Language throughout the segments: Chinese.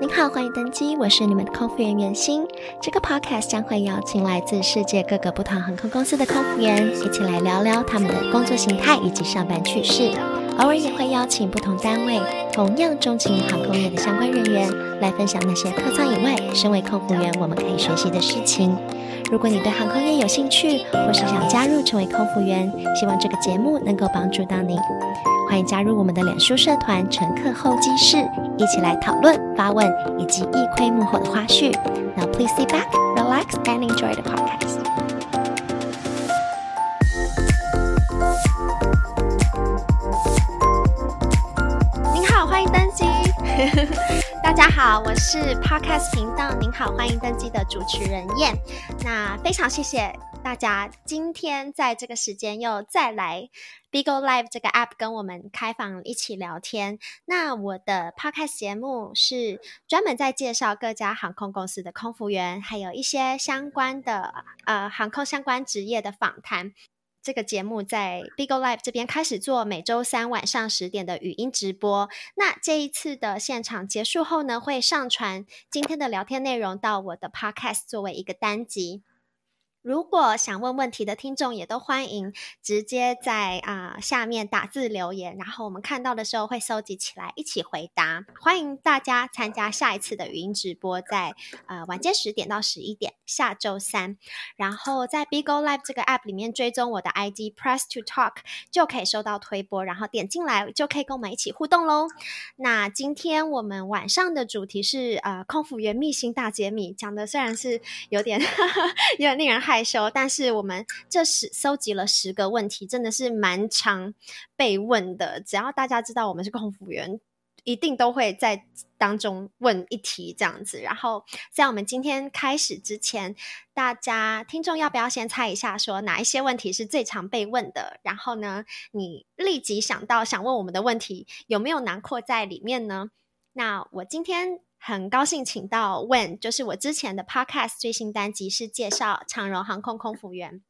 您好，欢迎登机，我是你们的空服员袁心。这个 podcast 将会邀请来自世界各个不同航空公司的空服员，一起来聊聊他们的工作形态以及上班趣事。偶尔也会邀请不同单位同样钟情航空业的相关人员，来分享那些客舱以外，身为空服员我们可以学习的事情。如果你对航空业有兴趣，或是想加入成为空服员，希望这个节目能够帮助到你。欢迎加入我们的脸书社团“乘客候机室”，一起来讨论、发问以及一窥幕后的花絮。Now please sit back, relax, and enjoy the podcast. 您好，欢迎登机。大家好，我是 Podcast 频道“您好，欢迎登机”的主持人燕。那非常谢谢。大家今天在这个时间又再来 Bigo Live 这个 App 跟我们开房一起聊天。那我的 Podcast 节目是专门在介绍各家航空公司的空服员，还有一些相关的呃航空相关职业的访谈。这个节目在 Bigo Live 这边开始做每周三晚上十点的语音直播。那这一次的现场结束后呢，会上传今天的聊天内容到我的 Podcast 作为一个单集。如果想问问题的听众，也都欢迎直接在啊、下面打字留言，然后我们看到的时候会收集起来一起回答。欢迎大家参加下一次的语音直播，在呃晚间十点到十一点，下周三。然后在 Bigo Live 这个 App 里面追踪我的 ID Press to Talk，就可以收到推播，然后点进来就可以跟我们一起互动喽。那今天我们晚上的主题是呃空服原秘辛大解密，讲的虽然是有点呵 呵有点令人。害害羞，但是我们这是搜集了十个问题，真的是蛮常被问的。只要大家知道我们是空服员，一定都会在当中问一题这样子。然后在我们今天开始之前，大家听众要不要先猜一下，说哪一些问题是最常被问的？然后呢，你立即想到想问我们的问题，有没有囊括在里面呢？那我今天。很高兴请到 Wen，就是我之前的 Podcast 最新单集是介绍长荣航空空服员。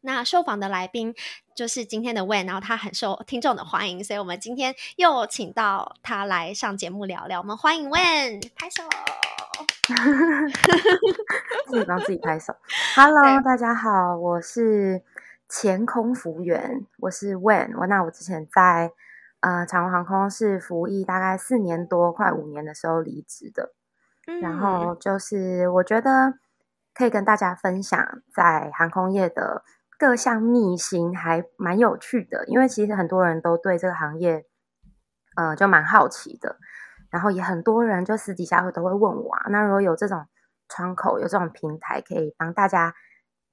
那受访的来宾就是今天的 Wen，然后他很受听众的欢迎，所以我们今天又请到他来上节目聊聊。我们欢迎 Wen，拍手，自己帮自己拍手。Hello，大家好，我是前空服员，我是 Wen。我那我之前在。呃，长荣航空是服役大概四年多，快五年的时候离职的。嗯，然后就是我觉得可以跟大家分享在航空业的各项秘辛，还蛮有趣的。因为其实很多人都对这个行业，呃，就蛮好奇的。然后也很多人就私底下会都会问我啊，那如果有这种窗口，有这种平台，可以帮大家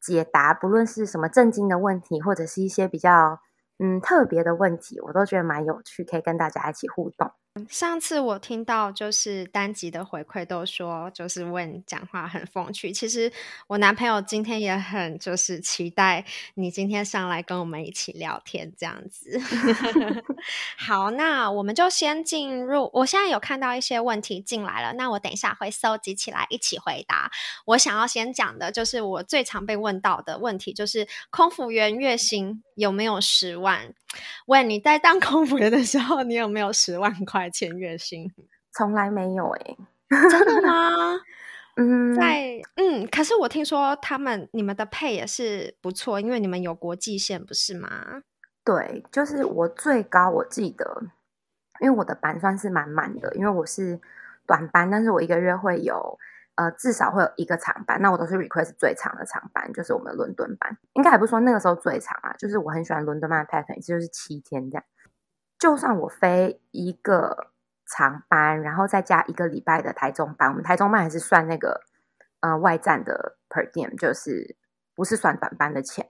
解答，不论是什么正经的问题，或者是一些比较。嗯，特别的问题我都觉得蛮有趣，可以跟大家一起互动。上次我听到就是单集的回馈都说，就是问讲话很风趣。其实我男朋友今天也很就是期待你今天上来跟我们一起聊天这样子。好，那我们就先进入。我现在有看到一些问题进来了，那我等一下会搜集起来一起回答。我想要先讲的就是我最常被问到的问题，就是空服员月薪有没有十万？问你在当空服员的时候，你有没有十万块钱月薪？从来没有哎、欸，真的吗？嗯，在嗯，可是我听说他们你们的配也是不错，因为你们有国际线，不是吗？对，就是我最高我记得，因为我的班算是满满的，因为我是短班，但是我一个月会有。呃，至少会有一个长班，那我都是 request 最长的长班，就是我们伦敦班，应该还不说那个时候最长啊，就是我很喜欢伦敦班的 pattern，就是七天这样。就算我飞一个长班，然后再加一个礼拜的台中班，我们台中班还是算那个呃外站的 per diem，就是不是算短班的钱，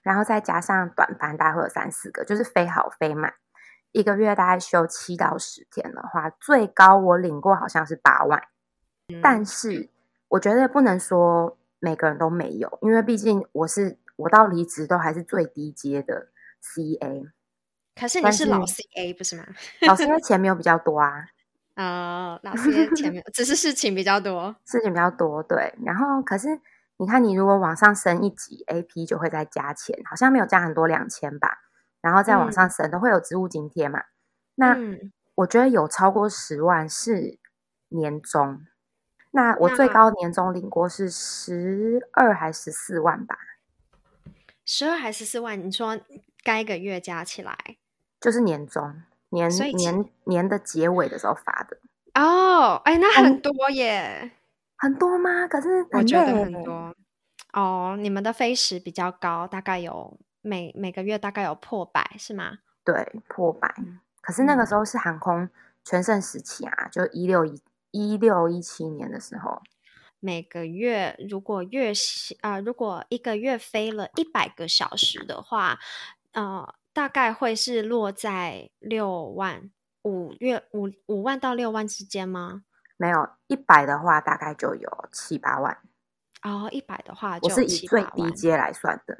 然后再加上短班，大概会有三四个，就是飞好飞满，一个月大概休七到十天的话，最高我领过好像是八万。但是我觉得不能说每个人都没有，因为毕竟我是我到离职都还是最低阶的 CA。可是你是老 CA 不是吗？老 CA 钱没有比较多啊。呃，老 CA 钱没有，只是事情比较多，事情比较多。对，然后可是你看，你如果往上升一级，AP 就会再加钱，好像没有加很多两千吧。然后再往上升都会有职务津贴嘛。那我觉得有超过十万是。年终。那我最高年终领过是十二还十四万吧？十二还十四万？你说该个月加起来就是年终年年年的结尾的时候发的哦？哎，那很多耶，很多吗？可是我觉得很多哦。你们的飞时比较高，大概有每每个月大概有破百是吗？对，破百。可是那个时候是航空全盛时期啊，就一六一。一六一七年的时候，每个月如果月啊、呃，如果一个月飞了一百个小时的话，呃，大概会是落在六万五月五五万到六万之间吗？没有，一百的话大概就有七八万。哦，一百的话就，我是以最低阶来算的。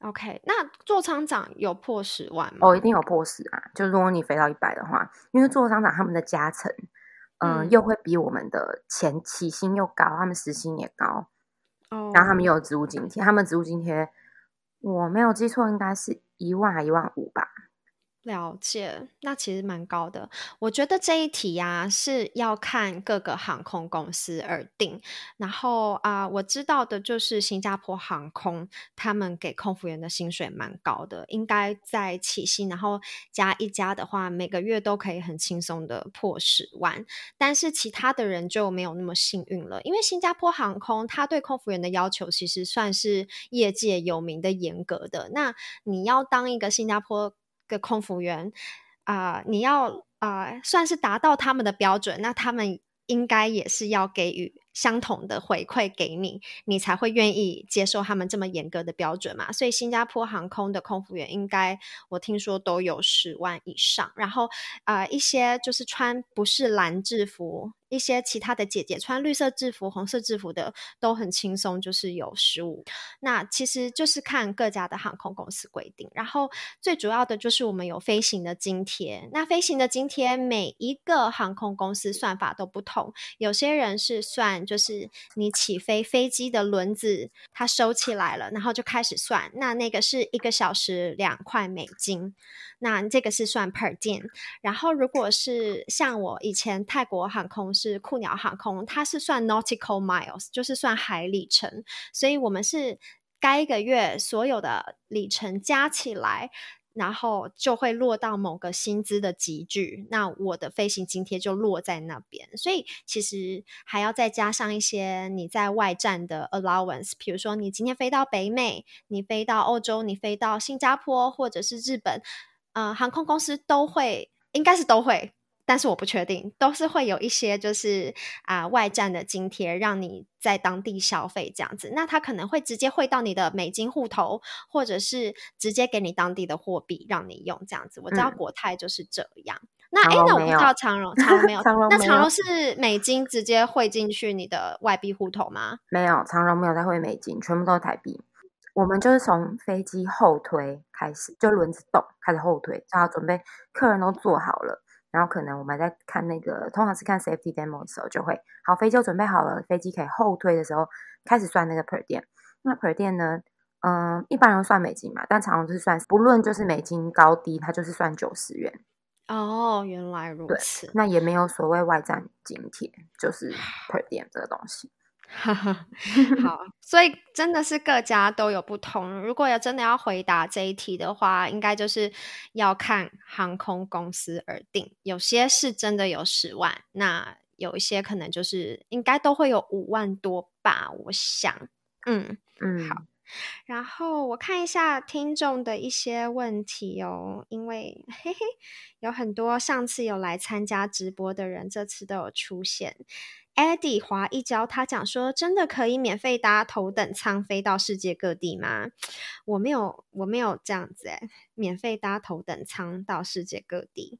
OK，那座舱长有破十万吗？哦，一定有破十啊！就如果你飞到一百的话，因为座舱长他们的加成。嗯，又会比我们的前期薪又高，他们时薪也高，哦，然后他们又有职务津贴，他们职务津贴我没有记错，应该是一万还一万五吧。了解，那其实蛮高的。我觉得这一题呀、是要看各个航空公司而定。然后啊、我知道的就是新加坡航空，他们给空服员的薪水蛮高的，应该在起薪，然后加一加的话，每个月都可以很轻松的破十万。但是其他的人就没有那么幸运了，因为新加坡航空他对空服员的要求其实算是业界有名的严格的。那你要当一个新加坡个空服员啊、你要啊、算是达到他们的标准，那他们应该也是要给予相同的回馈给你，你才会愿意接受他们这么严格的标准嘛。所以新加坡航空的空服员应该我听说都有十万以上，然后啊、一些就是穿不是蓝制服。一些其他的姐姐穿绿色制服、红色制服的都很轻松，就是有十五。那其实就是看各家的航空公司规定。然后最主要的就是我们有飞行的津贴。那飞行的津贴每一个航空公司算法都不同。有些人是算就是你起飞飞机的轮子它收起来了，然后就开始算。那那个是一个小时两块美金。那这个是算 per diem。然后如果是像我以前泰国航空。是酷鸟航空，它是算 nautical miles，就是算海里程，所以我们是该一个月所有的里程加起来，然后就会落到某个薪资的级距，那我的飞行津贴就落在那边，所以其实还要再加上一些你在外站的 allowance，比如说你今天飞到北美，你飞到欧洲，你飞到新加坡或者是日本，呃，航空公司都会，应该是都会。但是我不确定，都是会有一些就是啊、呃、外站的津贴，让你在当地消费这样子。那他可能会直接汇到你的美金户头，或者是直接给你当地的货币让你用这样子。我知道国泰就是这样。嗯、那哎，那我不知道长荣，长荣没有。长荣那长荣是美金直接汇进去你的外币户头吗？没有，长荣没有在汇美金，全部都是台币。我们就是从飞机后推开始，就轮子动开始后推，就要准备，客人都坐好了。然后可能我们在看那个，通常是看 safety demo 的时候，就会好，飞机就准备好了，飞机可以后推的时候，开始算那个 per diem。那 per diem 呢，嗯，一般人算美金嘛，但常常就是算，不论就是美金高低，它就是算九十元。哦，原来如此。那也没有所谓外站津贴，就是 per diem 这个东西。好，所以真的是各家都有不同。如果要真的要回答这一题的话，应该就是要看航空公司而定。有些是真的有十万，那有一些可能就是应该都会有五万多吧。我想，嗯嗯，好。然后我看一下听众的一些问题哦，因为嘿嘿，有很多上次有来参加直播的人，这次都有出现。Eddie 华一教，他讲说：“真的可以免费搭头等舱飞到世界各地吗？” 我没有，我没有这样子诶，免费搭头等舱到世界各地，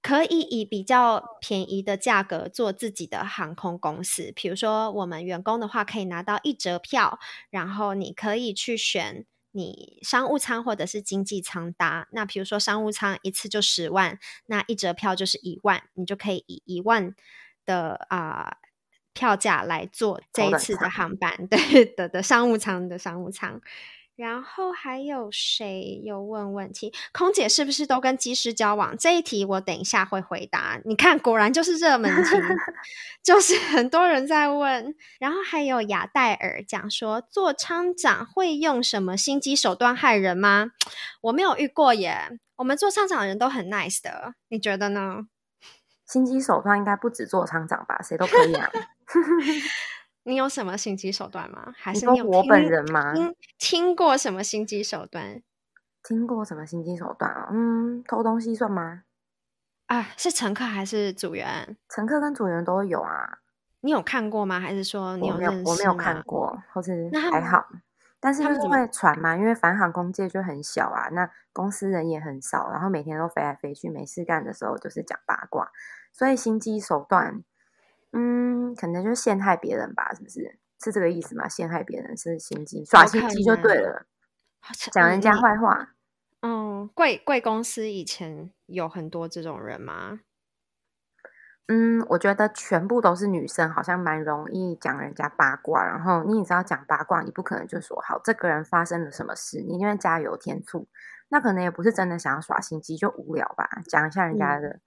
可以以比较便宜的价格做自己的航空公司。比如说，我们员工的话可以拿到一折票，然后你可以去选你商务舱或者是经济舱搭。那比如说商务舱一次就十万，那一折票就是一万，你就可以以一万。的啊、呃，票价来做这一次的航班，对的的商务舱的商务舱，然后还有谁有问问题？空姐是不是都跟机师交往？这一题我等一下会回答。你看，果然就是热门题，就是很多人在问。然后还有雅戴尔讲说，做舱长会用什么心机手段害人吗？我没有遇过耶。我们做舱长的人都很 nice 的，你觉得呢？心机手段应该不止做厂长吧？谁都可以啊。你有什么心机手段吗？还是我本人吗？听，听过什么心机手段？听过什么心机手段啊？嗯，偷东西算吗？啊，是乘客还是组员？乘客跟组员都有啊。你有看过吗？还是说你有认识？我没有，我没有看过，或是还好。但是因为船嘛，因为反航空界就很小啊，那公司人也很少，然后每天都飞来飞去，没事干的时候就是讲八卦，所以心机手段。嗯，可能就是陷害别人吧，是不是？是这个意思吗？陷害别人是心机，耍心机就对了，讲人家坏话。嗯，贵贵公司以前有很多这种人吗？嗯，我觉得全部都是女生，好像蛮容易讲人家八卦。然后你也知道，讲八卦，你不可能就说好这个人发生了什么事，你因为加油添醋，那可能也不是真的想要耍心机，就无聊吧，讲一下人家的。嗯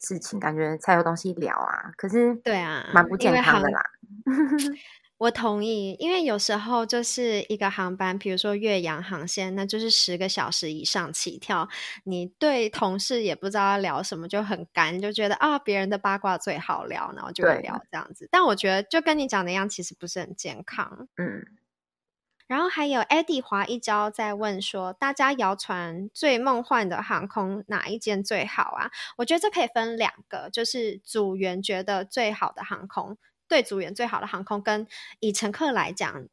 事情感觉才有东西聊啊，可是对啊，蛮不健康的啦。我同意，因为有时候就是一个航班，比如说岳阳航线，那就是十个小时以上起跳，你对同事也不知道要聊什么，就很干，就觉得啊，别人的八卦最好聊，然后就会聊这样子。但我觉得就跟你讲的一样，其实不是很健康。嗯。然后还有 Eddie 滑一招在问说，大家谣传最梦幻的航空哪一间最好啊？我觉得这可以分两个，就是组员觉得最好的航空，对组员最好的航空，跟以乘客来讲，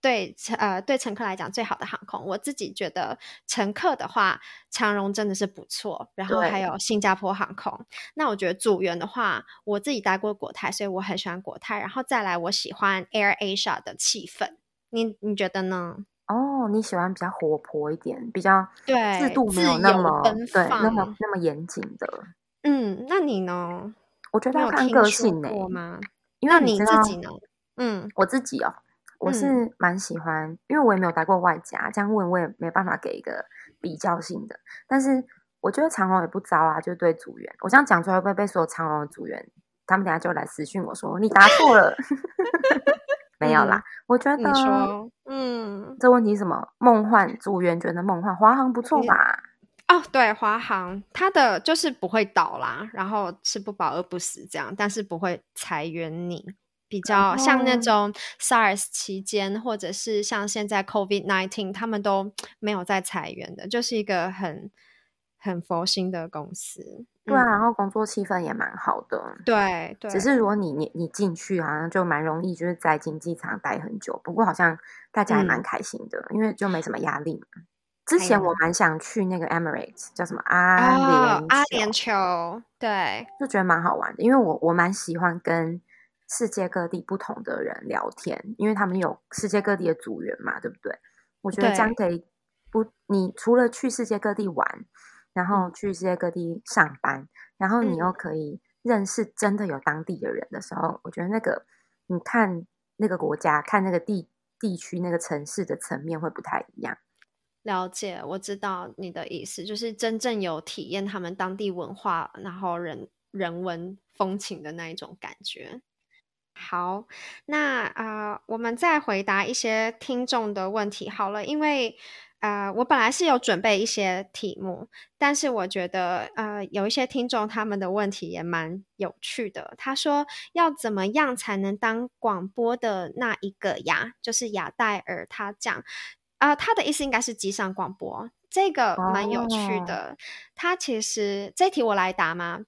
对呃对乘客来讲最好的航空。我自己觉得乘客的话，长荣真的是不错，然后还有新加坡航空。那我觉得组员的话，我自己待过国泰，所以我很喜欢国泰。然后再来，我喜欢 Air Asia 的气氛。你你觉得呢？哦，你喜欢比较活泼一点，比较对制度没有那么对那么那么严谨的。嗯，那你呢？我觉得要看个性呢、欸。吗？因为你自己呢？嗯，我自己哦，我是蛮喜欢，嗯、因为我也没有待过外加，这样问我也没办法给一个比较性的。但是我觉得长隆也不糟啊，就对组员，我这样讲出来会不会被所有长隆的组员，他们等下就来私讯我说你答错了。没有啦，嗯、我觉得，嗯，这问题是什么？梦幻组员觉得梦幻，华航不错吧？哦，对，华航它的就是不会倒啦，然后吃不饱饿不死这样，但是不会裁员你，比较像那种 SARS 期间，或者是像现在 COVID nineteen，他们都没有在裁员的，就是一个很很佛心的公司。对啊，然后工作气氛也蛮好的。对对，只是如果你你你进去，好像就蛮容易，就是在经济舱待很久。不过好像大家还蛮开心的，嗯、因为就没什么压力。之前我蛮想去那个 Emirates，叫什么阿联、哦、阿联酋，对，就觉得蛮好玩的。因为我我蛮喜欢跟世界各地不同的人聊天，因为他们有世界各地的组员嘛，对不对？我觉得这样可以不，你除了去世界各地玩。然后去世界各地上班，然后你又可以认识真的有当地的人的时候，嗯、我觉得那个你看那个国家、看那个地地区、那个城市的层面会不太一样。了解，我知道你的意思，就是真正有体验他们当地文化，然后人人文风情的那一种感觉。好，那啊、我们再回答一些听众的问题好了，因为。呃，我本来是有准备一些题目，但是我觉得呃，有一些听众他们的问题也蛮有趣的。他说要怎么样才能当广播的那一个呀？就是亚戴尔他讲啊、呃，他的意思应该是机上广播，这个蛮有趣的。哦、他其实这题我来答吗？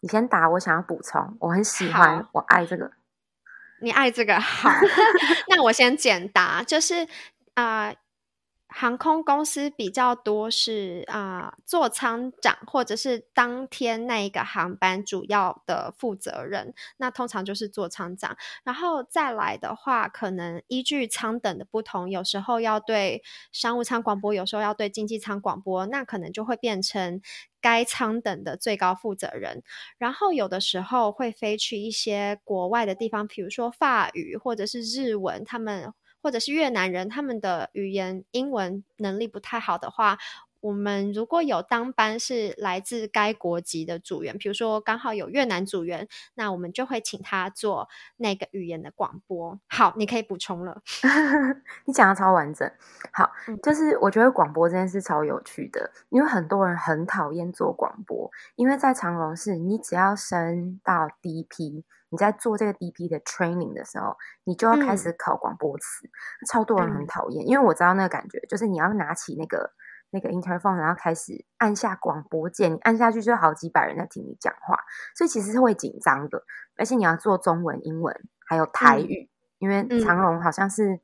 你先答，我想要补充。我很喜欢，我爱这个。你爱这个好，那我先简答，就是啊。呃航空公司比较多是啊、座舱长或者是当天那一个航班主要的负责人，那通常就是座舱长。然后再来的话，可能依据舱等的不同，有时候要对商务舱广播，有时候要对经济舱广播，那可能就会变成该舱等的最高负责人。然后有的时候会飞去一些国外的地方，比如说法语或者是日文，他们。或者是越南人，他们的语言英文能力不太好的话。我们如果有当班是来自该国籍的组员，比如说刚好有越南组员，那我们就会请他做那个语言的广播。好，你可以补充了。你讲的超完整。好，就是我觉得广播这件事超有趣的，因为很多人很讨厌做广播，因为在长隆市，你只要升到 DP，你在做这个 DP 的 training 的时候，你就要开始考广播词，嗯、超多人很讨厌，因为我知道那个感觉，就是你要拿起那个。那个 interphone，然后开始按下广播键，你按下去就好几百人在听你讲话，所以其实是会紧张的。而且你要做中文、英文还有台语，嗯、因为长隆好像是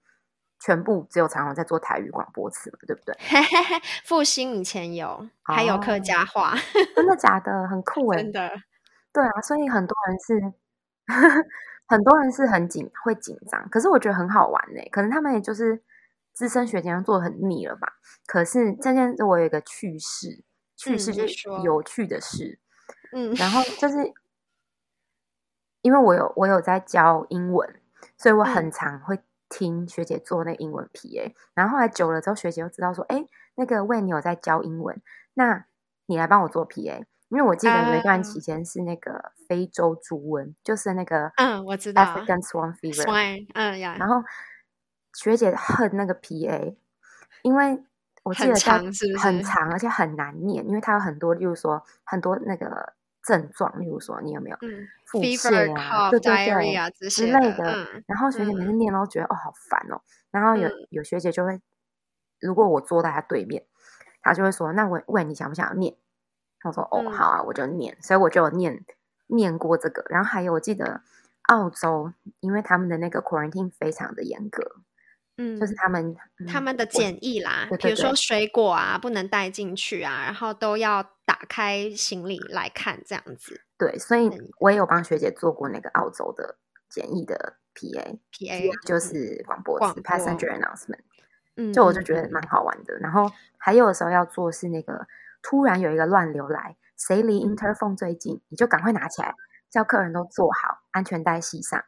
全部只有长隆在做台语广播词，对不对？复兴以前有，还有客家话，哦、真的假的？很酷 诶。真的。对啊，所以很多人是 很多人是很紧会紧张，可是我觉得很好玩呢，可能他们也就是。资深学姐做得很腻了吧？可是这件事我有一个趣事，趣事就是有趣的事。嗯，然后就是因为我有我有在教英文，所以我很常会听学姐做那个英文 PA。嗯、然后后来久了之后，学姐就知道说：“哎，那个喂，你有在教英文，那你来帮我做 PA。”因为我记得有一段期间是那个非洲猪瘟，嗯、就是那个嗯，我知道 African Swine Fever，嗯呀，然后。学姐恨那个 PA，因为我记得叫很长，而且很难念，因为它有很多，例如说很多那个症状，例如说你有没有腹泻啊，对对对之类的。嗯、然后学姐每次念都觉得、嗯、哦好烦哦。然后有有学姐就会，如果我坐在她对面，她就会说：“那我问你想不想要念？”我说：“哦好啊，我就念。”所以我就有念念过这个。然后还有我记得澳洲，因为他们的那个 quarantine 非常的严格。嗯，就是他们、嗯、他们的检疫啦，比如说水果啊不能带进去啊，然后都要打开行李来看这样子。对，所以我也有帮学姐做过那个澳洲的检疫的 PA，PA 就是广播词，passenger announcement。嗯，就我就觉得蛮好玩的。然后还有的时候要做是那个突然有一个乱流来，谁离 interphone 最近，你就赶快拿起来，叫客人都坐好，安全带系上。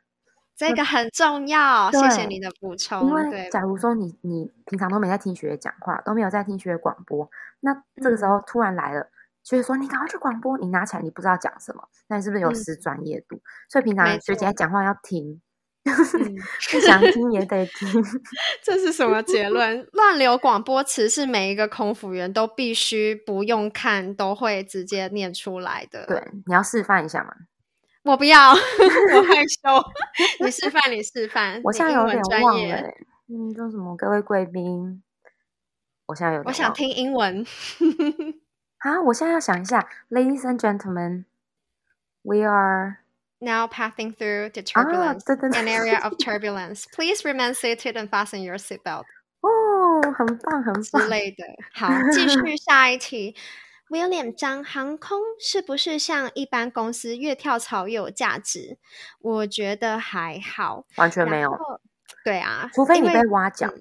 这个很重要，对谢谢你的补充。因为假如说你你平常都没在听学姐讲话，都没有在听学姐广播，那这个时候突然来了，学姐、嗯、说你赶快去广播，你拿起来你不知道讲什么，那你是不是有失专业度？嗯、所以平常学姐讲话要听，不想听也得听。这是什么结论？乱流广播词是每一个空服员都必须不用看都会直接念出来的。对，你要示范一下吗？我不要，我害羞。你示范，你示范。我现在有点忘了，嗯，叫什么？各位贵宾，我现在有点。我想听英文。啊，我现在要想一下。Ladies and gentlemen, we are now passing through the turbulence, an area of turbulence. Please remain seated and fasten your seatbelt. 哦，很棒，很棒之类的。好，继续下一题。William 张，航空是不是像一般公司越跳槽越有价值？我觉得还好，完全没有。对啊，除非你被挖角。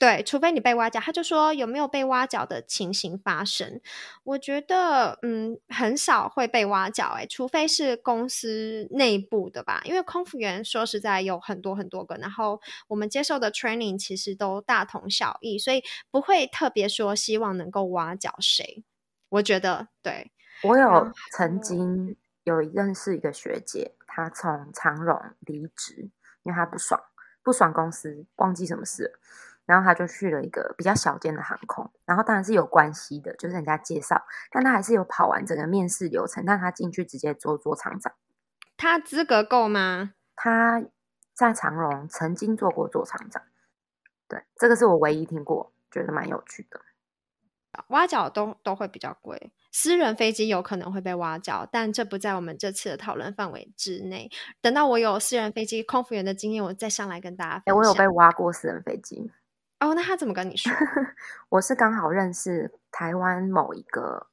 对，除非你被挖角。他就说有没有被挖角的情形发生？我觉得嗯，很少会被挖角哎，除非是公司内部的吧。因为空服员说实在有很多很多个，然后我们接受的 training 其实都大同小异，所以不会特别说希望能够挖角谁。我觉得对，我有曾经有认识一个学姐，她从长荣离职，因为她不爽，不爽公司，忘记什么事，然后他就去了一个比较小间的航空，然后当然是有关系的，就是人家介绍，但他还是有跑完整个面试流程，但他进去直接做做厂长，他资格够吗？他在长荣曾经做过做厂长，对，这个是我唯一听过，觉得蛮有趣的。挖角都都会比较贵，私人飞机有可能会被挖角，但这不在我们这次的讨论范围之内。等到我有私人飞机空服员的经验，我再上来跟大家分享。我有被挖过私人飞机哦，那他怎么跟你说？我是刚好认识台湾某一个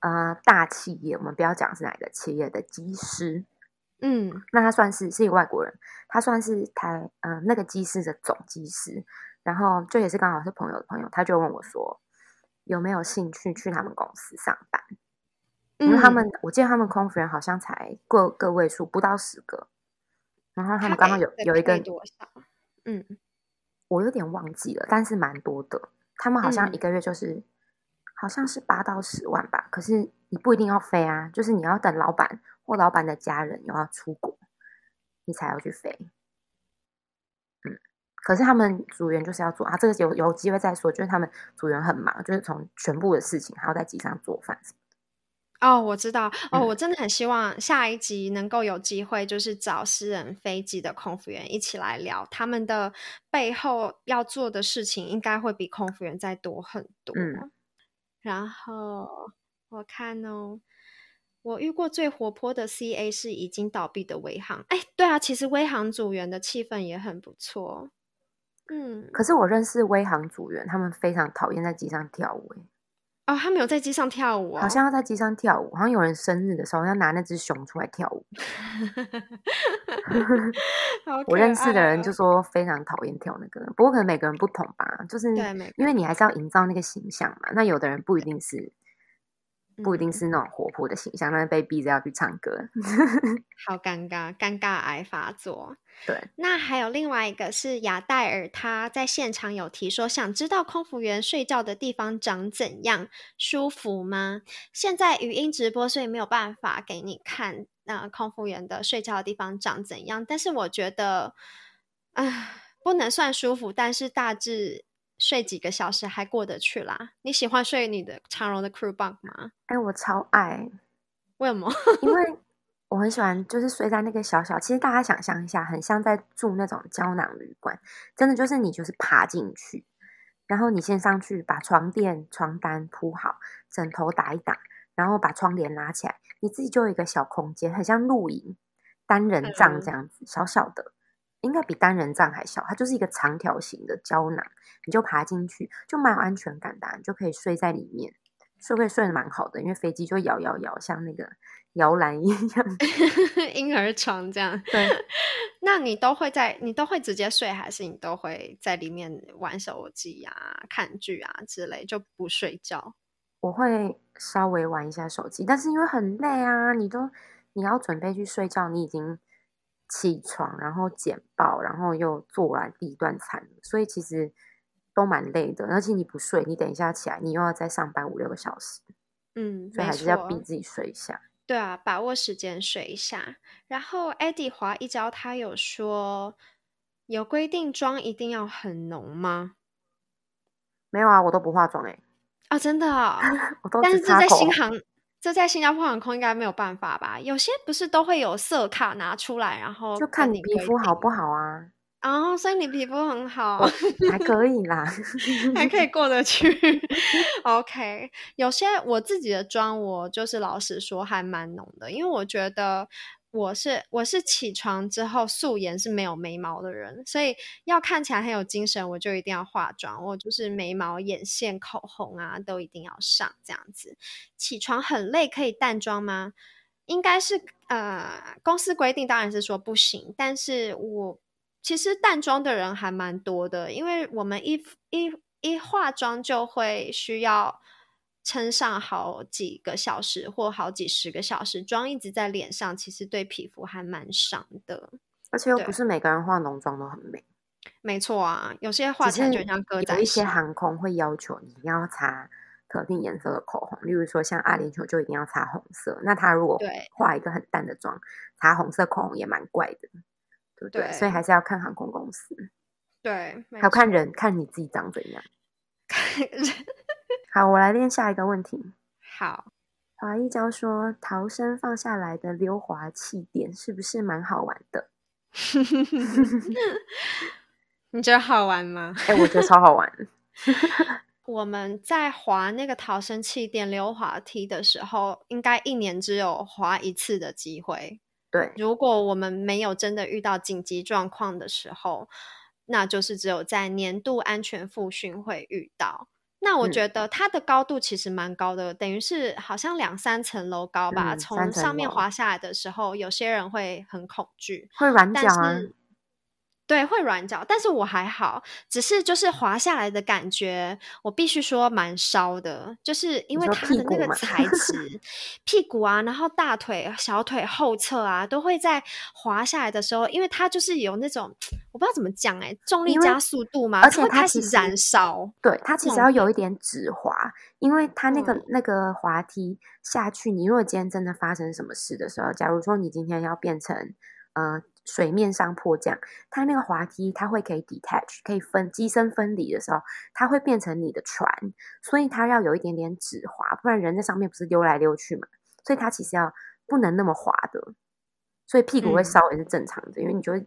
呃大企业，我们不要讲是哪个企业的机师，嗯，那他算是是一个外国人，他算是台呃那个机师的总机师，然后就也是刚好是朋友的朋友，他就问我说。有没有兴趣去他们公司上班？因为他们，嗯、我记得他们空服员好像才个个位数，不到十个。然后他们刚好有有一个，多少？嗯，我有点忘记了，但是蛮多的。他们好像一个月就是，嗯、好像是八到十万吧。可是你不一定要飞啊，就是你要等老板或老板的家人有要出国，你才要去飞。嗯，可是他们组员就是要做啊，这个有有机会再说。就是他们组员很忙，就是从全部的事情还要在机上做饭。哦，我知道。哦，我真的很希望下一集能够有机会，就是找私人飞机的空服员一起来聊他们的背后要做的事情，应该会比空服员再多很多。嗯，然后我看哦，我遇过最活泼的 CA 是已经倒闭的微航。哎，对啊，其实微航组员的气氛也很不错。嗯，可是我认识微航组员，他们非常讨厌在机上跳舞。哦，他没有在机上跳舞，哦，好像要在机上跳舞，好像有人生日的时候要拿那只熊出来跳舞。我认识的人就说非常讨厌跳那个，不过可能每个人不同吧，就是因为你还是要营造那个形象嘛。那有的人不一定是。不一定是那种活泼的形象，但是被逼着要去唱歌，好尴尬，尴尬癌发作。对，那还有另外一个是雅黛尔，他在现场有提说，想知道空服员睡觉的地方长怎样，舒服吗？现在语音直播，所以没有办法给你看那、呃、空服员的睡觉的地方长怎样。但是我觉得，啊、呃，不能算舒服，但是大致。睡几个小时还过得去啦。你喜欢睡你的长荣的 crew bunk 吗？哎、欸，我超爱。为什么？因为我很喜欢，就是睡在那个小小。其实大家想象一下，很像在住那种胶囊旅馆。真的就是你就是爬进去，然后你先上去把床垫、床单铺好，枕头打一打，然后把窗帘拉起来，你自己就有一个小空间，很像露营单人帐这样子，嗯、小小的。应该比单人帐还小，它就是一个长条形的胶囊，你就爬进去，就蛮有安全感的，你就可以睡在里面，睡会睡得蛮好的，因为飞机就摇摇摇，像那个 摇篮一样，婴儿床这样。对，那你都会在，你都会直接睡，还是你都会在里面玩手机啊、看剧啊之类，就不睡觉？我会稍微玩一下手机，但是因为很累啊，你都你要准备去睡觉，你已经。起床，然后剪报，然后又做完第一段餐，所以其实都蛮累的。而且你不睡，你等一下起来，你又要再上班五六个小时。嗯，所以还是要逼自己睡一下。对啊，把握时间睡一下。然后 Eddie 滑一招，他有说有规定妆一定要很浓吗？没有啊，我都不化妆哎、欸。啊、哦，真的、哦，我都但是这在新航。这在新加坡航空应该没有办法吧？有些不是都会有色卡拿出来，然后就看你皮肤好不好啊。哦，所以你皮肤很好，还可以啦，还可以过得去。OK，有些我自己的妆，我就是老实说还蛮浓的，因为我觉得。我是我是起床之后素颜是没有眉毛的人，所以要看起来很有精神，我就一定要化妆。我就是眉毛、眼线、口红啊，都一定要上这样子。起床很累，可以淡妆吗？应该是呃，公司规定当然是说不行，但是我其实淡妆的人还蛮多的，因为我们一一一化妆就会需要。撑上好几个小时或好几十个小时，妆一直在脸上，其实对皮肤还蛮伤的。而且又不是每个人化浓妆都很美。没错啊，有些化起来就像歌仔。有一些航空会要求你要擦特定颜色的口红，例如说像阿联酋就一定要擦红色。那他如果化一个很淡的妆，擦红色口红也蛮怪的，对不对？对，所以还是要看航空公司。对，还有看人，看你自己长怎样。好，我来练下一个问题。好，华一娇说：“逃生放下来的溜滑气垫是不是蛮好玩的？” 你觉得好玩吗？哎、欸，我觉得超好玩。我们在滑那个逃生气垫溜滑梯的时候，应该一年只有滑一次的机会。对，如果我们没有真的遇到紧急状况的时候，那就是只有在年度安全复训会遇到。那我觉得它的高度其实蛮高的，嗯、等于是好像两三层楼高吧。嗯、从上面滑下来的时候，有些人会很恐惧，会软脚啊。对，会软脚，但是我还好，只是就是滑下来的感觉，我必须说蛮烧的，就是因为它的那个材质，屁股，啊，然后大腿、小腿后侧啊，都会在滑下来的时候，因为它就是有那种我不知道怎么讲哎，重力加速度嘛，而且它开始燃烧，对，它其实要有一点止滑，因为它那个、嗯、那个滑梯下去，你如果今天真的发生什么事的时候，假如说你今天要变成呃。水面上迫降，它那个滑梯它会可以 detach，可以分机身分离的时候，它会变成你的船，所以它要有一点点止滑，不然人在上面不是溜来溜去嘛，所以它其实要不能那么滑的，所以屁股会稍微是正常的，嗯、因为你就会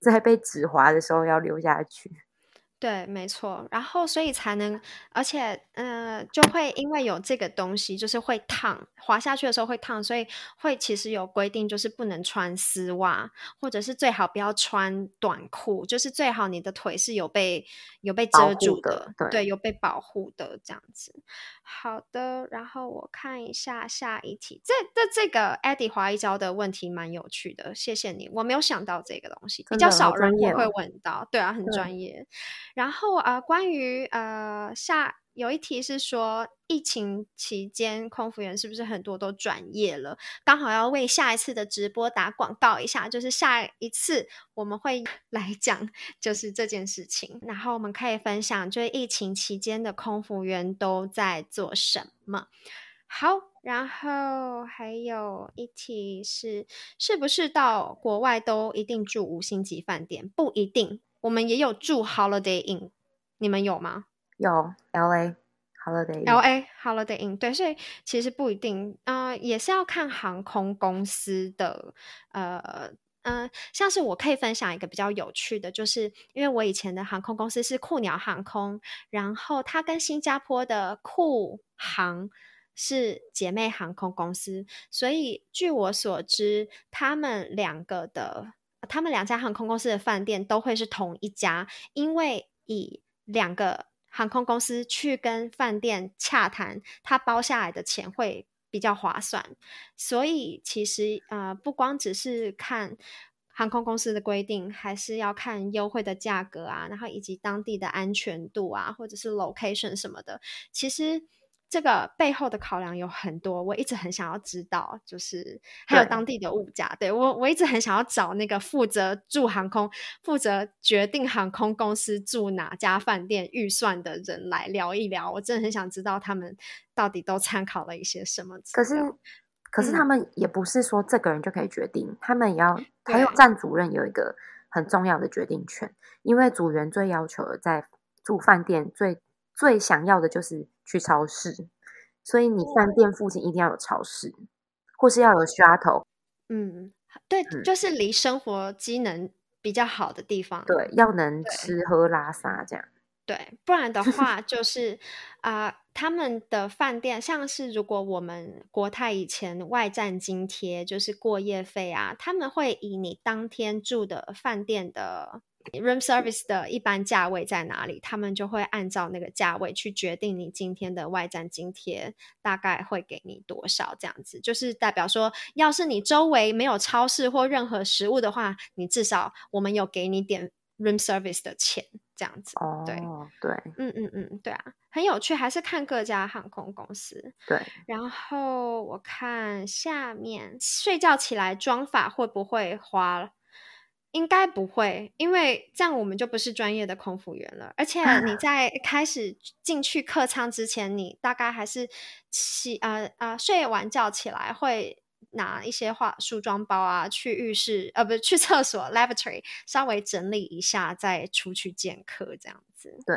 在被止滑的时候要溜下去。对，没错，然后所以才能，而且，呃，就会因为有这个东西，就是会烫，滑下去的时候会烫，所以会其实有规定，就是不能穿丝袜，或者是最好不要穿短裤，就是最好你的腿是有被有被遮住的，的对，对，有被保护的这样子。好的，然后我看一下下一题，这这这个 Eddie 滑一跤的问题蛮有趣的，谢谢你，我没有想到这个东西，比较少人会问到，对啊，很专业。然后呃，关于呃下有一题是说，疫情期间空服员是不是很多都转业了？刚好要为下一次的直播打广告一下，就是下一次我们会 来讲就是这件事情，然后我们可以分享，就是疫情期间的空服员都在做什么。好，然后还有一题是，是不是到国外都一定住五星级饭店？不一定。我们也有住 Holiday Inn，你们有吗？有 LA Holiday LA Holiday Inn，对，所以其实不一定，啊、呃，也是要看航空公司的，呃，嗯、呃，像是我可以分享一个比较有趣的，就是因为我以前的航空公司是酷鸟航空，然后它跟新加坡的酷航是姐妹航空公司，所以据我所知，他们两个的。他们两家航空公司的饭店都会是同一家，因为以两个航空公司去跟饭店洽谈，他包下来的钱会比较划算。所以其实呃，不光只是看航空公司的规定，还是要看优惠的价格啊，然后以及当地的安全度啊，或者是 location 什么的。其实。这个背后的考量有很多，我一直很想要知道，就是还有当地的物价。对，对我，我一直很想要找那个负责住航空、负责决定航空公司住哪家饭店预算的人来聊一聊。我真的很想知道他们到底都参考了一些什么。可是，可是他们也不是说这个人就可以决定，嗯、他们也要还有站主任有一个很重要的决定权，因为组员最要求的在住饭店最最想要的就是。去超市，所以你饭店附近一定要有超市，或是要有 shuttle。嗯，对，就是离生活机能比较好的地方。对，要能吃喝拉撒这样。对，不然的 话就是啊、呃，他们的饭店像是如果我们国泰以前外站津贴就是过夜费啊，他们会以你当天住的饭店的。Room service 的一般价位在哪里？他们就会按照那个价位去决定你今天的外站津贴大概会给你多少，这样子就是代表说，要是你周围没有超市或任何食物的话，你至少我们有给你点 room service 的钱，这样子。哦，对对，嗯嗯嗯，对啊，很有趣，还是看各家航空公司。对，然后我看下面睡觉起来妆发会不会花？应该不会，因为这样我们就不是专业的空服员了。而且你在开始进去客舱之前，你大概还是起呃呃睡完觉起来会拿一些化梳妆包啊去浴室呃不是去厕所 lavatory 稍微整理一下再出去见客这样子。对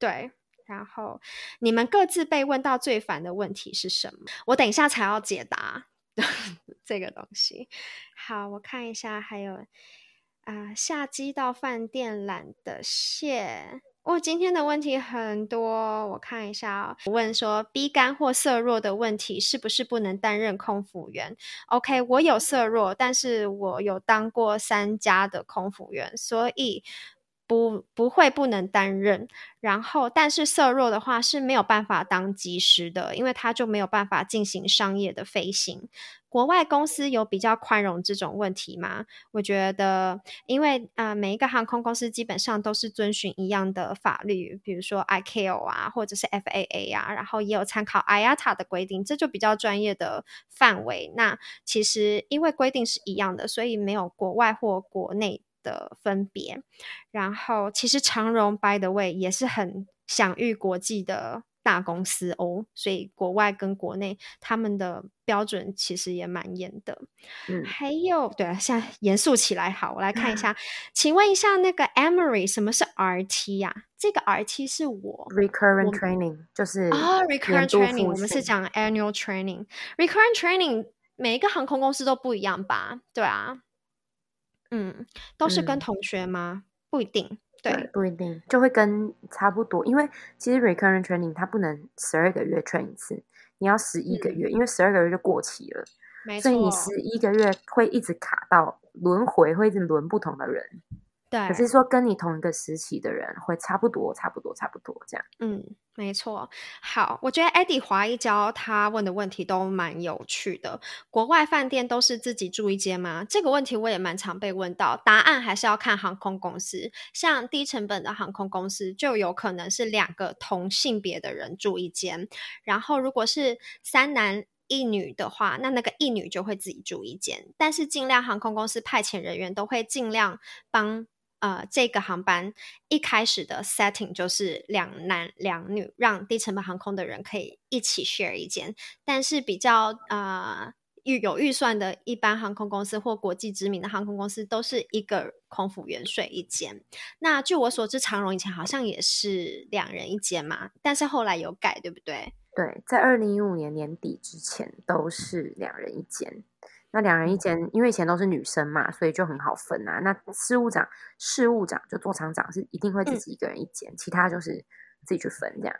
对，然后你们各自被问到最烦的问题是什么？我等一下才要解答 这个东西。好，我看一下还有。啊，下机到饭店懒得卸。我、今天的问题很多，我看一下、我问说，B 肝或色弱的问题是不是不能担任空服员？OK，我有色弱，但是我有当过三家的空服员，所以不不会不能担任。然后，但是色弱的话是没有办法当机师的，因为他就没有办法进行商业的飞行。国外公司有比较宽容这种问题吗？我觉得，因为呃，每一个航空公司基本上都是遵循一样的法律，比如说 ICAO 啊，或者是 FAA 啊，然后也有参考 IATA 的规定，这就比较专业的范围。那其实因为规定是一样的，所以没有国外或国内的分别。然后，其实长荣 by the way 也是很享誉国际的。大公司哦，所以国外跟国内他们的标准其实也蛮严的。嗯，还有对啊，现在严肃起来，好，我来看一下，嗯、请问一下那个 Emory 什么是 RT 呀、啊？这个 RT 是我 recurrent training 就是啊、哦、recurrent training，我们是讲 annual training，recurrent training 每一个航空公司都不一样吧？对啊，嗯，都是跟同学吗？嗯、不一定。对，不一定就会跟差不多，因为其实 recurrent training 它不能十二个月 train 一次，你要十一个月，嗯、因为十二个月就过期了，没错，所以你十一个月会一直卡到轮回，会一直轮不同的人。对，可是说跟你同一个时期的人会差不多，差不多，差不多这样。嗯，没错。好，我觉得 Eddie 华一跤他问的问题都蛮有趣的。国外饭店都是自己住一间吗？这个问题我也蛮常被问到。答案还是要看航空公司，像低成本的航空公司就有可能是两个同性别的人住一间。然后如果是三男一女的话，那那个一女就会自己住一间。但是尽量航空公司派遣人员都会尽量帮。呃，这个航班一开始的 setting 就是两男两女，让低成本航空的人可以一起 share 一间。但是比较呃预有预算的一般航空公司或国际知名的航空公司，都是一个空服员睡一间。那据我所知，长荣以前好像也是两人一间嘛，但是后来有改，对不对？对，在二零一五年年底之前都是两人一间。那两人一间，因为以前都是女生嘛，所以就很好分啊。那事务长、事务长就做厂长是一定会自己一个人一间，嗯、其他就是自己去分这样。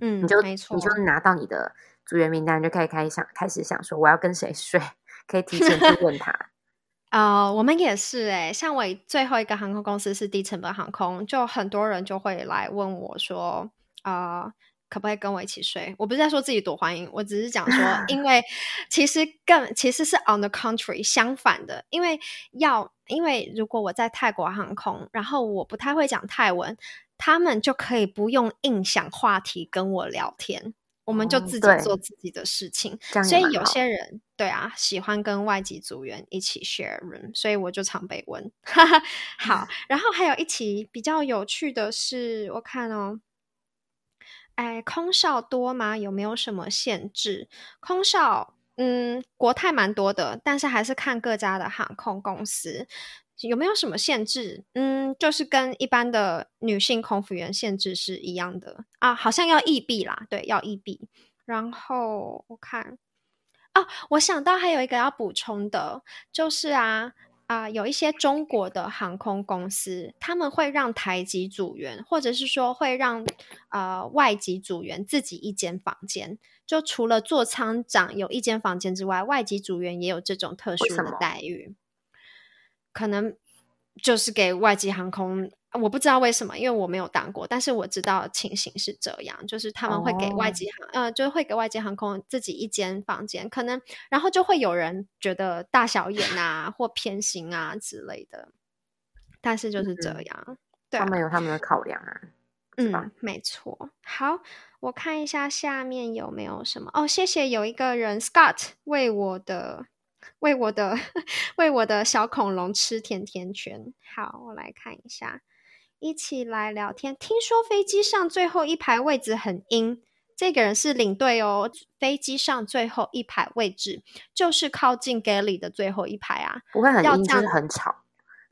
嗯，你就没错，你就拿到你的组员名单，就可以开始想开始想说我要跟谁睡，可以提前去问他。哦、呃，我们也是哎、欸，像我最后一个航空公司是低成本航空，就很多人就会来问我说啊。呃可不可以跟我一起睡？我不是在说自己多欢迎，我只是讲说，因为其实更其实是 on the contrary 相反的，因为要因为如果我在泰国航空，然后我不太会讲泰文，他们就可以不用硬想话题跟我聊天，我们就自己做自己的事情。嗯、所以有些人对啊，喜欢跟外籍组员一起 share room，所以我就常被问。好，然后还有一起比较有趣的是，我看哦。哎，空少多吗？有没有什么限制？空少，嗯，国泰蛮多的，但是还是看各家的航空公司有没有什么限制。嗯，就是跟一般的女性空服员限制是一样的啊，好像要役毕啦，对，要役毕。然后我看，哦，我想到还有一个要补充的，就是啊。啊、呃，有一些中国的航空公司，他们会让台籍组员，或者是说会让呃外籍组员自己一间房间。就除了座舱长有一间房间之外，外籍组员也有这种特殊的待遇。可能就是给外籍航空。我不知道为什么，因为我没有当过，但是我知道情形是这样，就是他们会给外籍航，哦、呃，就是会给外籍航空自己一间房间，可能然后就会有人觉得大小眼啊或偏心啊之类的，但是就是这样，嗯、对，他们有他们的考量啊，嗯，没错。好，我看一下下面有没有什么哦，谢谢有一个人 Scott 为我的。为我的 为我的小恐龙吃甜甜圈。好，我来看一下，一起来聊天。听说飞机上最后一排位置很阴，这个人是领队哦。飞机上最后一排位置就是靠近 galley 的最后一排啊，不会很阴，就是很吵。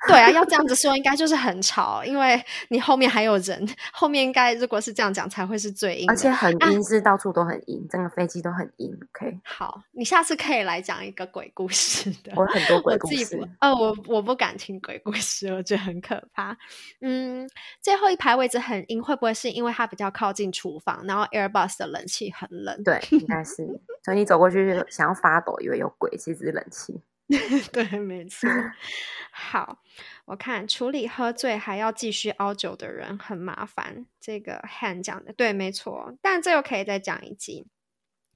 对啊，要这样子说，应该就是很吵，因为你后面还有人，后面应该如果是这样讲才会是最阴，而且很阴是到处都很阴，啊、整个飞机都很阴。OK，好，你下次可以来讲一个鬼故事的。我很多鬼故事，呃，我我不敢听鬼故事，我觉得很可怕。嗯，最后一排位置很阴，会不会是因为它比较靠近厨房，然后 Airbus 的冷气很冷？对，应该是。所以你走过去想要发抖，以为有鬼，其实是冷气。对，没错。好，我看处理喝醉还要继续熬酒的人很麻烦。这个 Han 讲的对，没错。但这又可以再讲一集。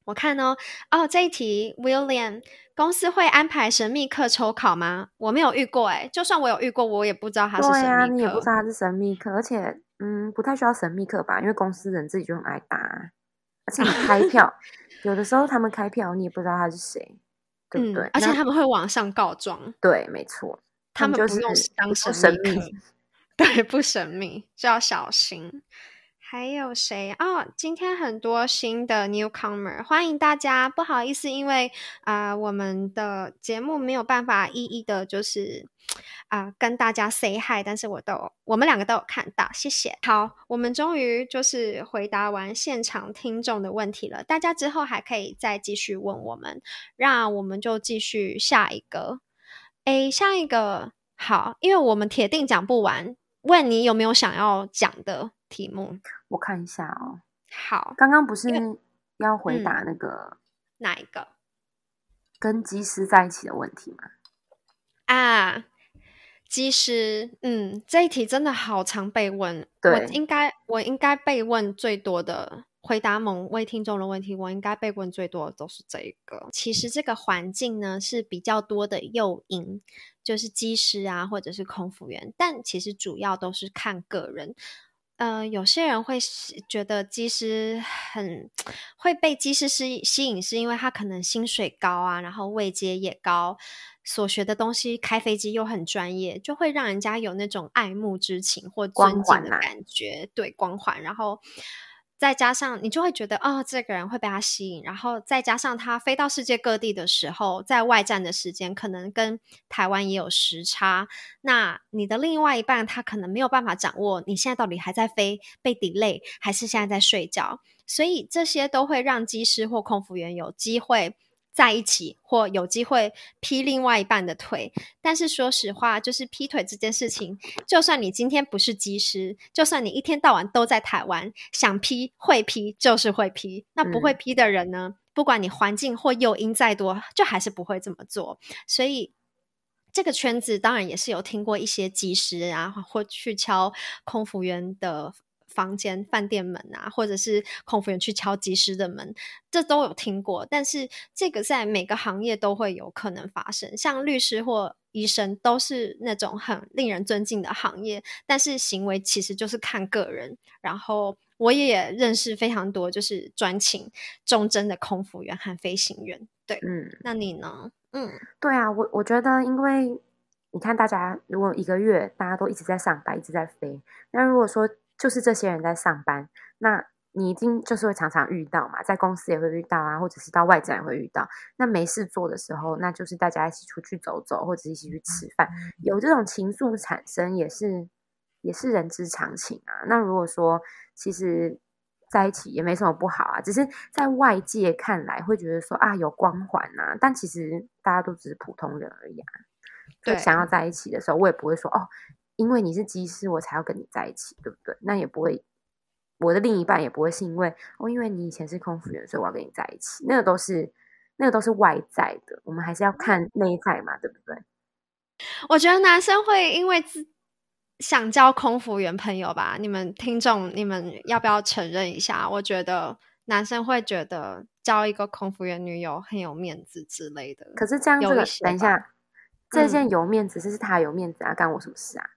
我看哦，哦，这一题，William，公司会安排神秘课抽考吗？我没有遇过，哎，就算我有遇过，我也不知道他是神秘课。对啊，你也不知道他是神秘课，而且，嗯，不太需要神秘课吧，因为公司人自己就很爱答，而且你开票，有的时候他们开票，你也不知道他是谁，对不对？嗯，而且他们会往上告状。对，没错，他们不用当神秘客，对，不神秘就要小心。还有谁哦？今天很多新的 newcomer，欢迎大家。不好意思，因为啊、我们的节目没有办法一一的，就是啊、跟大家 say hi，但是我都我们两个都有看到，谢谢。好，我们终于就是回答完现场听众的问题了。大家之后还可以再继续问我们，让我们就继续下一个。诶，下一个好，因为我们铁定讲不完。问你有没有想要讲的题目？我看一下哦。好，刚刚不是要回答那个、嗯、哪一个跟机师在一起的问题吗？啊，机师，嗯，这一题真的好常被问。对，我应该我应该被问最多的。回答某位听众的问题，我应该被问最多的都是这一个。其实这个环境呢是比较多的诱因，就是机师啊，或者是空服员，但其实主要都是看个人。呃，有些人会觉得机师很会被机师吸吸引，是因为他可能薪水高啊，然后位阶也高，所学的东西开飞机又很专业，就会让人家有那种爱慕之情或尊敬的感觉，对，光环，然后。再加上你就会觉得哦，这个人会被他吸引，然后再加上他飞到世界各地的时候，在外站的时间可能跟台湾也有时差，那你的另外一半他可能没有办法掌握你现在到底还在飞，被 delay 还是现在在睡觉，所以这些都会让机师或空服员有机会。在一起或有机会劈另外一半的腿，但是说实话，就是劈腿这件事情，就算你今天不是机师，就算你一天到晚都在台湾，想劈会劈就是会劈。那不会劈的人呢？嗯、不管你环境或诱因再多，就还是不会这么做。所以这个圈子当然也是有听过一些机师啊，或去敲空服员的。房间、饭店门啊，或者是空服员去敲机师的门，这都有听过。但是这个在每个行业都会有可能发生，像律师或医生都是那种很令人尊敬的行业，但是行为其实就是看个人。然后我也认识非常多就是专情忠贞的空服员和飞行员。对，嗯，那你呢？嗯，对啊，我我觉得，因为你看，大家如果一个月大家都一直在上班，一直在飞，那如果说。就是这些人在上班，那你一定就是会常常遇到嘛，在公司也会遇到啊，或者是到外展也会遇到。那没事做的时候，那就是大家一起出去走走，或者一起去吃饭，有这种情愫产生，也是也是人之常情啊。那如果说其实在一起也没什么不好啊，只是在外界看来会觉得说啊有光环啊，但其实大家都只是普通人而已啊。对，想要在一起的时候，我也不会说哦。因为你是机师，我才要跟你在一起，对不对？那也不会，我的另一半也不会是因为哦，因为你以前是空服员，所以我要跟你在一起。那个都是，那个都是外在的，我们还是要看内在嘛，对不对？我觉得男生会因为想交空服员朋友吧？你们听众，你们要不要承认一下？我觉得男生会觉得交一个空服员女友很有面子之类的。可是这样，这个等一下，这件有面子，这是他有面子啊，干我什么事啊？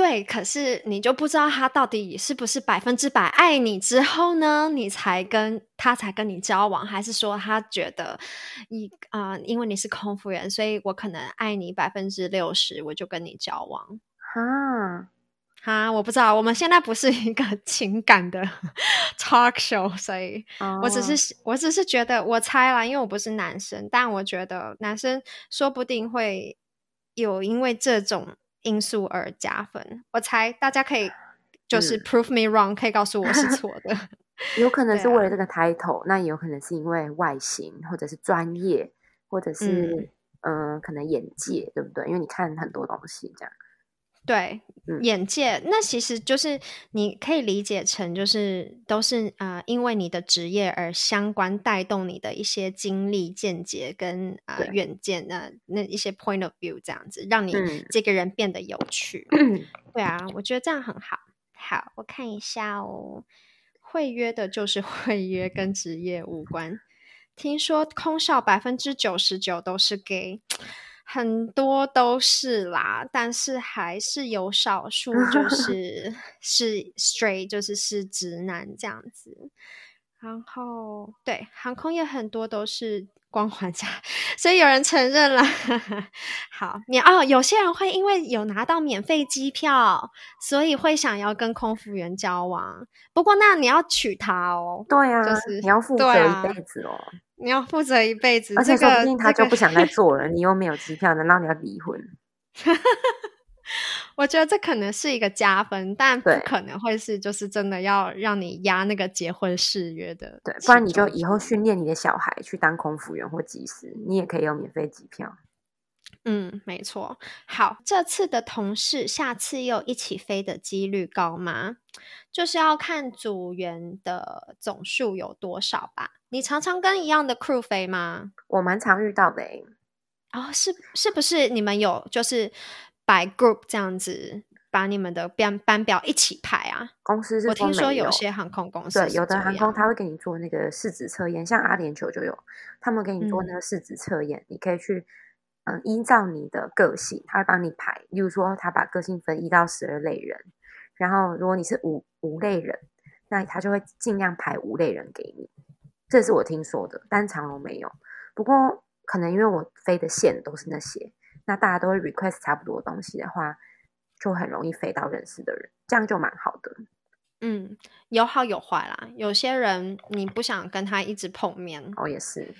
对，可是你就不知道他到底是不是百分之百爱你之后呢，你才跟他才跟你交往，还是说他觉得你啊、呃，因为你是空服员，所以我可能爱你百分之六十，我就跟你交往。哈哈，我不知道，我们现在不是一个 情感的 talk show，所以我只是、oh. 我只是觉得，我猜啦，因为我不是男生，但我觉得男生说不定会有因为这种。因素而加分，我猜大家可以 就是 prove me wrong，、嗯、可以告诉我是错的。有可能是为了这个 title，、啊、那也有可能是因为外形，或者是专业，或者是嗯、呃，可能眼界，对不对？因为你看很多东西这样。对，嗯、眼界那其实就是你可以理解成就是都是啊、呃，因为你的职业而相关带动你的一些经历、见解跟啊、呃、远见那那一些 point of view 这样子，让你这个人变得有趣。嗯、对啊，我觉得这样很好。好，我看一下哦。会约的就是 会约，跟职业无关。听说空少百分之九十九都是 gay，很多都是啦，但是还是有少数 就是是 straight，就是是直男这样子。然后对，航空业很多都是。光环下，所以有人承认了。好，你哦，有些人会因为有拿到免费机票，所以会想要跟空服员交往。不过那你要娶她哦。对啊，就是你要负责一辈子哦。你要负责一辈子，而且说不定他就不想再 做了。你又没有机票，难道你要离婚？我觉得这可能是一个加分，但不可能会是就是真的要让你压那个结婚誓约的。对，不然你就以后训练你的小孩去当空服员或技师，你也可以有免费机票。嗯，没错。好，这次的同事下次又一起飞的几率高吗？就是要看组员的总数有多少吧。你常常跟一样的 crew 飞吗？我蛮常遇到的诶。哦，是是不是你们有就是？by group 这样子把你们的班班表一起排啊？公司是我听说有些航空公司对，有的航空他会给你做那个试纸测验，像阿联酋就有，他们给你做那个试纸测验，嗯、你可以去嗯依照你的个性，他会帮你排。例如说，他把个性分一到十二类人，然后如果你是五五类人，那他就会尽量排五类人给你。这是我听说的，但长龙没有。不过可能因为我飞的线都是那些。那大家都会 request 差不多的东西的话，就很容易飞到认识的人，这样就蛮好的。嗯，有好有坏啦。有些人你不想跟他一直碰面，哦，也是。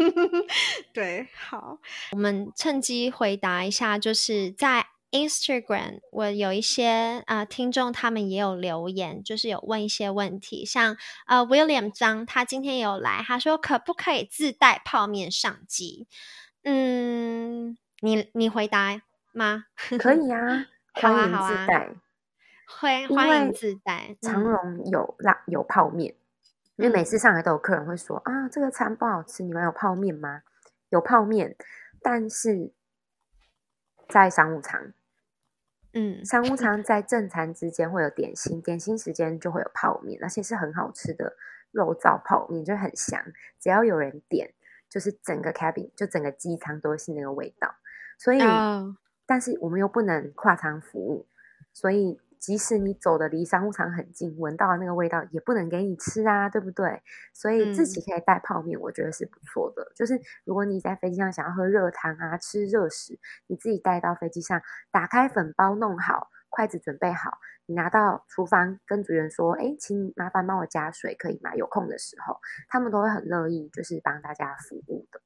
对，好，我们趁机回答一下，就是在 Instagram，我有一些啊、呃、听众，他们也有留言，就是有问一些问题，像呃 William 张，他今天有来，他说可不可以自带泡面上机？嗯。你你回答吗？可以啊，欢迎自带，欢欢迎自带。长荣有辣有泡面，因为每次上来都有客人会说啊，这个餐不好吃，你们有泡面吗？有泡面，但是在商务舱，嗯，商务舱在正餐之间会有点心，点心时间就会有泡面，而且是很好吃的肉燥泡面，就很香。只要有人点，就是整个 cabin 就整个机舱都是那个味道。所以，oh. 但是我们又不能跨舱服务，所以即使你走的离商务舱很近，闻到的那个味道也不能给你吃啊，对不对？所以自己可以带泡面，我觉得是不错的。嗯、就是如果你在飞机上想要喝热汤啊，吃热食，你自己带到飞机上，打开粉包弄好，筷子准备好，你拿到厨房跟组员说：“哎，请麻烦帮我加水，可以吗？”有空的时候，他们都会很乐意，就是帮大家服务的。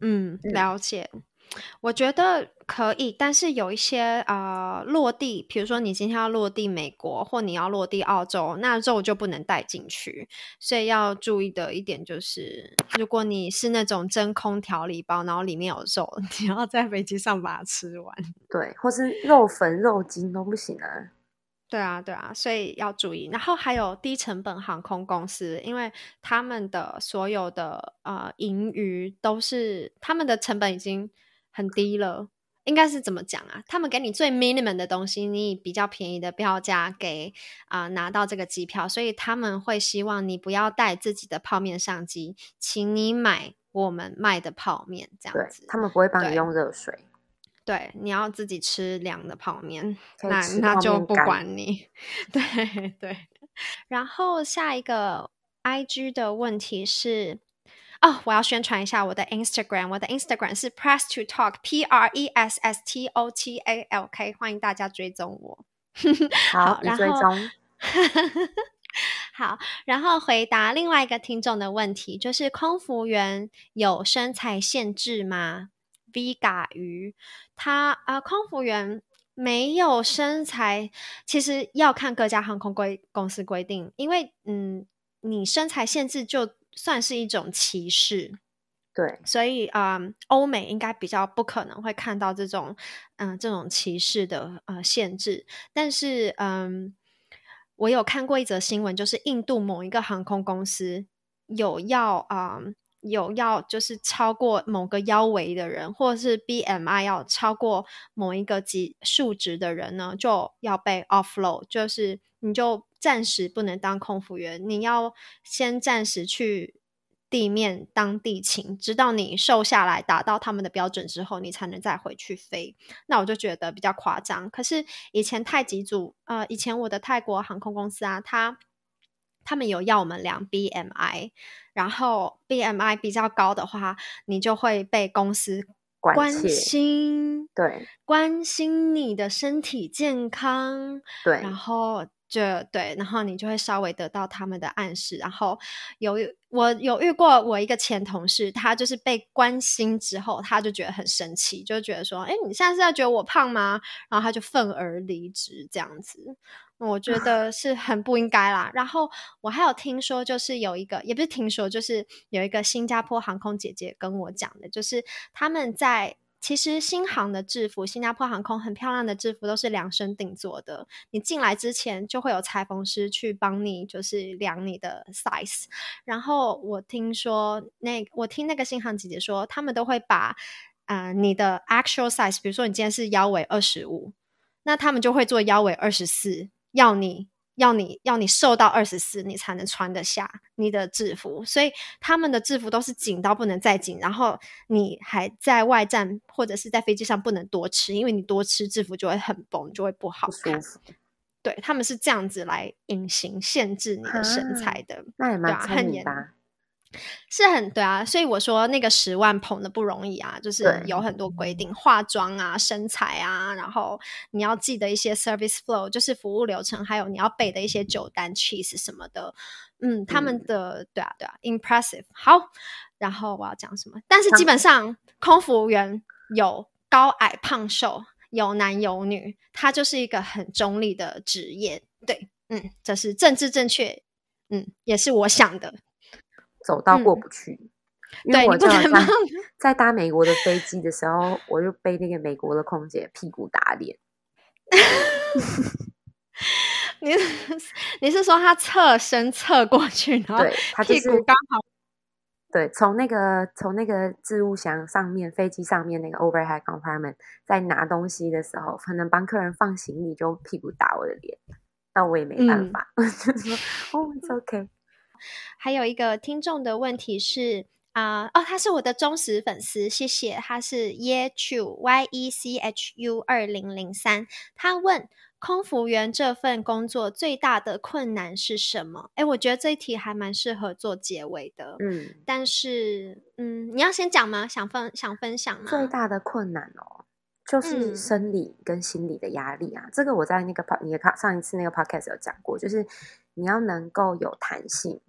嗯，了解。我觉得可以，但是有一些呃落地，比如说你今天要落地美国，或你要落地澳洲，那肉就不能带进去。所以要注意的一点就是，如果你是那种真空调理包，然后里面有肉，你要在飞机上把它吃完。对，或是肉粉、肉筋都不行啊。对啊，对啊，所以要注意。然后还有低成本航空公司，因为他们的所有的呃盈余都是他们的成本已经。很低了，应该是怎么讲啊？他们给你最 minimum 的东西，你以比较便宜的票价给啊、呃、拿到这个机票，所以他们会希望你不要带自己的泡面上机，请你买我们卖的泡面这样子。他们不会帮你用热水，对，你要自己吃凉的泡面，那那就不管你。对对。然后下一个 IG 的问题是。哦，我要宣传一下我的 Instagram，我的 Instagram 是 Press to Talk，P R E S S T O T A L K，欢迎大家追踪我。好，好，你追踪。好，然后回答另外一个听众的问题，就是空服员有身材限制吗？Vega 鱼，他啊、呃，空服员没有身材，其实要看各家航空规公司规定，因为嗯，你身材限制就。算是一种歧视，对，所以啊、嗯，欧美应该比较不可能会看到这种嗯这种歧视的呃限制。但是嗯，我有看过一则新闻，就是印度某一个航空公司有要啊、嗯、有要就是超过某个腰围的人，或者是 BMI 要超过某一个级数值的人呢，就要被 offload，就是你就暂时不能当空服员，你要先暂时去地面当地勤，直到你瘦下来达到他们的标准之后，你才能再回去飞。那我就觉得比较夸张。可是以前太极组，呃，以前我的泰国航空公司啊，他他们有要我们量 BMI，然后 BMI 比较高的话，你就会被公司关心，对，关心你的身体健康，对，然后。就对，然后你就会稍微得到他们的暗示。然后有我有遇过我一个前同事，他就是被关心之后，他就觉得很生气，就觉得说：“哎，你现在是在觉得我胖吗？”然后他就愤而离职，这样子，我觉得是很不应该啦。然后我还有听说，就是有一个，也不是听说，就是有一个新加坡航空姐姐跟我讲的，就是他们在。其实新航的制服，新加坡航空很漂亮的制服都是量身定做的。你进来之前就会有裁缝师去帮你，就是量你的 size。然后我听说，那我听那个新航姐姐说，他们都会把啊、呃、你的 actual size，比如说你今天是腰围二十五，那他们就会做腰围二十四，要你。要你要你瘦到二十四，你才能穿得下你的制服。所以他们的制服都是紧到不能再紧，然后你还在外站或者是在飞机上不能多吃，因为你多吃制服就会很崩，就会不好看。对，他们是这样子来隐形限制你的身材的，啊、那也蛮聪明的。是很对啊，所以我说那个十万捧的不容易啊，就是有很多规定，化妆啊、身材啊，然后你要记得一些 service flow，就是服务流程，还有你要背的一些酒单 cheese 什么的。嗯，他们的、嗯、对啊，对啊，impressive。好，然后我要讲什么？但是基本上空服务员有高矮胖瘦，有男有女，他就是一个很中立的职业。对，嗯，这是政治正确，嗯，也是我想的。走到过不去，嗯、因为我就好像在搭美国的飞机的时候，我就被那个美国的空姐屁股打脸。你你是说他侧身侧过去，然后屁股刚好对，就是、对，从那个从那个置物箱上面，飞机上面那个 overhead compartment 在拿东西的时候，可能帮客人放行李就屁股打我的脸，那我也没办法，就说哦，it's okay。还有一个听众的问题是啊、呃，哦，他是我的忠实粉丝，谢谢，他是 Yechu Y E C H U 二零零三，他问空服员这份工作最大的困难是什么？哎，我觉得这一题还蛮适合做结尾的，嗯，但是嗯，你要先讲吗？想分想分享吗？最大的困难哦，就是生理跟心理的压力啊，嗯、这个我在那个 pod 你的上一次那个 podcast 有讲过，就是你要能够有弹性。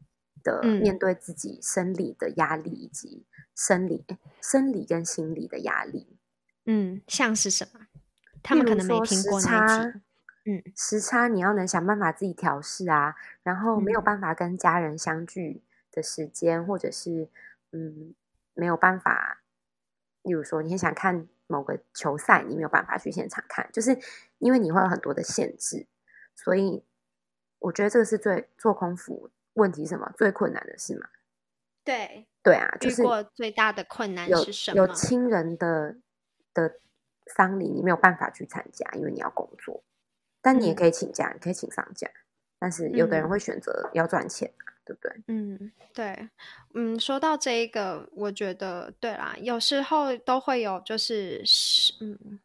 的面对自己生理的压力以及生理、嗯、生理跟心理的压力，嗯，像是什么？他们可能没听过那一题。嗯，时差你要能想办法自己调试啊，然后没有办法跟家人相聚的时间，嗯、或者是嗯没有办法，例如说你很想看某个球赛，你没有办法去现场看，就是因为你会有很多的限制，所以我觉得这个是最做空服。问题是什么？最困难的是吗？对对啊，就是最大的困难是什么？有亲人的的丧礼，你没有办法去参加，因为你要工作。但你也可以请假，嗯、你可以请丧假。但是有的人会选择要赚钱，嗯、对不对？嗯，对，嗯，说到这一个，我觉得对啦，有时候都会有，就是嗯，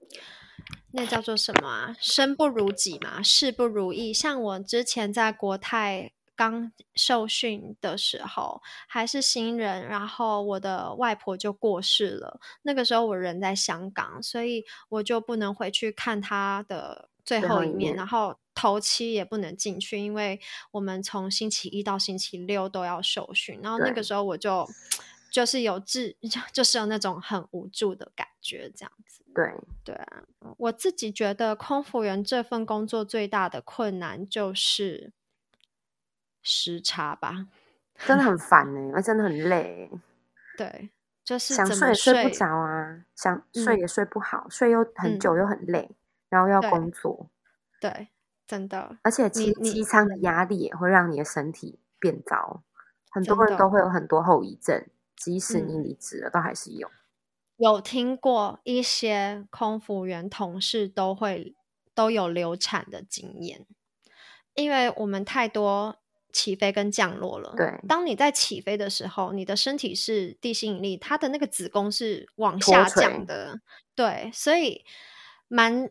那叫做什么啊？生不如己嘛，事不如意。像我之前在国泰。刚受训的时候还是新人，然后我的外婆就过世了。那个时候我人在香港，所以我就不能回去看她的最后一面，然后头七也不能进去，因为我们从星期一到星期六都要受训。然后那个时候我就就是有自，就是有那种很无助的感觉，这样子。对对啊，我自己觉得空服员这份工作最大的困难就是。时差吧，真的很 烦呢、欸，真的很累。对，就是想睡也睡不着啊，想睡也睡不好，嗯、睡又很久又很累，嗯、然后要工作。对，对真的。而且机机舱的压力也会让你的身体变糟，很多人都会有很多后遗症，即使你离职了，嗯、都还是有。有听过一些空服员同事都会都有流产的经验。因为我们太多起飞跟降落了。对，当你在起飞的时候，你的身体是地心引力，它的那个子宫是往下降的。对，所以蛮